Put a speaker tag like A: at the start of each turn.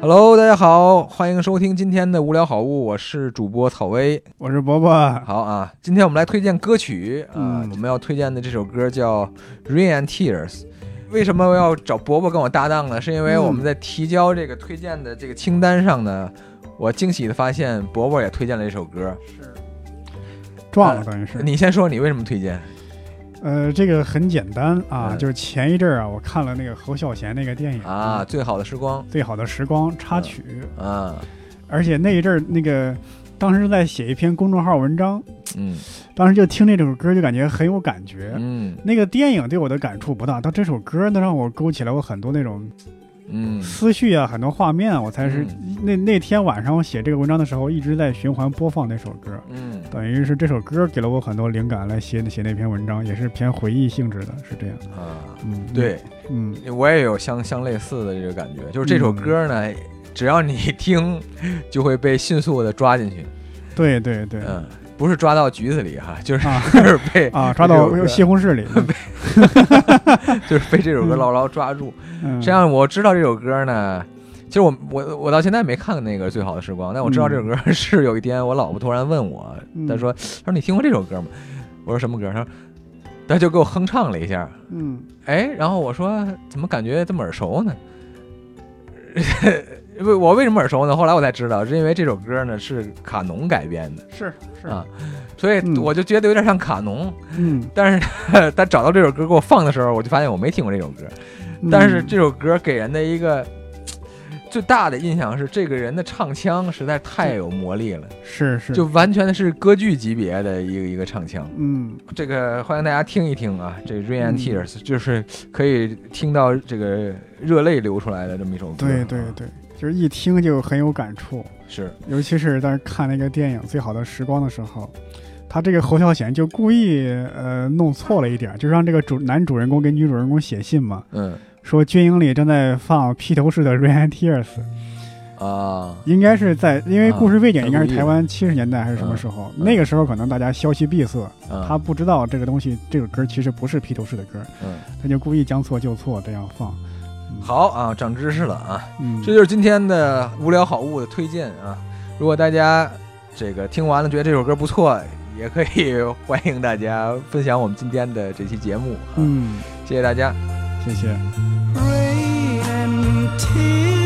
A: Hello，大家好，欢迎收听今天的无聊好物，我是主播草薇。
B: 我是伯伯，
A: 好啊，今天我们来推荐歌曲啊，
B: 嗯
A: 我们要推荐的这首歌叫《Rain and Tears》。为什么我要找伯伯跟我搭档呢？是因为
B: 嗯
A: 我们在提交这个推荐的这个清单上呢，我惊喜的发现伯伯也推荐了一首歌。
B: 是撞了等于是。
A: 你先说你为什么推荐？
B: 呃，这个很简单啊，
A: 嗯。
B: 就是前一阵儿啊，我看了那个侯孝贤那个电影
A: 啊，，最好的时光。
B: 最好的时光》插曲，
A: 啊，
B: 而且那一阵儿那个当时在写一篇公众号文章，
A: 嗯。
B: 当时就听这首歌就感觉很有感觉。
A: 嗯。
B: 那个电影对我的感触不大，但这首歌呢让我勾起了我很多那种
A: 嗯。
B: 思绪啊，很多画面啊，我才是、
A: 嗯。
B: 那那天晚上我写这个文章的时候一直在循环播放那首歌。
A: 嗯。
B: 等于是这首歌给了我很多灵感来写写那篇文章，也是偏回忆性质的，是这样。
A: 啊，
B: 嗯，
A: 对，
B: 嗯，
A: 我也有相相类似的这个感觉，就是这首歌呢，只要你一听，就会被迅速的抓进去。
B: 对对对，
A: 嗯，不是抓到局子里哈，就是、
B: 啊
A: 就是被
B: 啊，抓到西红柿里。
A: 就是被这首歌牢牢抓住。
B: 嗯，
A: 实际上我知道这首歌呢，其实我我我到现在没看那个《最好的时光》，但我知道这首歌是有一天我老婆突然问我，
B: 嗯
A: 她说：“她说你听过这首歌吗？”我说：“什么歌？”她说：“她就给我哼唱了一下。”
B: 嗯
A: 哎，然后我说怎么感觉这么耳熟呢？不，我为什么耳熟呢？后来我才知道，是因为这首歌呢是卡农改编的
B: 是是
A: 啊，所以
B: 嗯
A: 我就觉得有点像卡农。
B: 嗯，
A: 但是呢他找到这首歌给我放的时候，我就发现我没听过这首歌。
B: 嗯
A: 但是这首歌给人的一个最大的印象是，这个人的唱腔实在太有魔力了，
B: 是是
A: 就完全是歌剧级别的一个一个唱腔。
B: 嗯
A: 这个欢迎大家听一听啊，这《Rain Tears》就是可以听到这个热泪流出来的这么一首歌。
B: 对对
A: 啊，
B: 对，就是一听就很有感触，
A: 是，
B: 尤其是当时看那个电影《最好的时光》的时候。他这个侯孝贤就故意呃弄错了一点，就让这个主男主人公给女主人公写信嘛，
A: 嗯。
B: 说军营里正在放披头士的《Rain and Tears》，
A: 啊，
B: 应该是在，因为故事背景
A: 啊
B: 应该是台湾七十年代还是什么时候？
A: 嗯
B: 那个时候可能大家消息闭塞，
A: 嗯。
B: 他不知道这个东西，这个歌其实不是披头士的歌，
A: 嗯，
B: 他就故意将错就错这样放。
A: 好啊，长知识了啊，
B: 嗯，
A: 这就是今天的无聊好物的推荐啊。如果大家这个听完了觉得这首歌不错，也可以欢迎大家分享我们今天的这期节目啊，
B: 嗯，
A: 谢谢大家。
B: 谢谢。
C: rain and tears.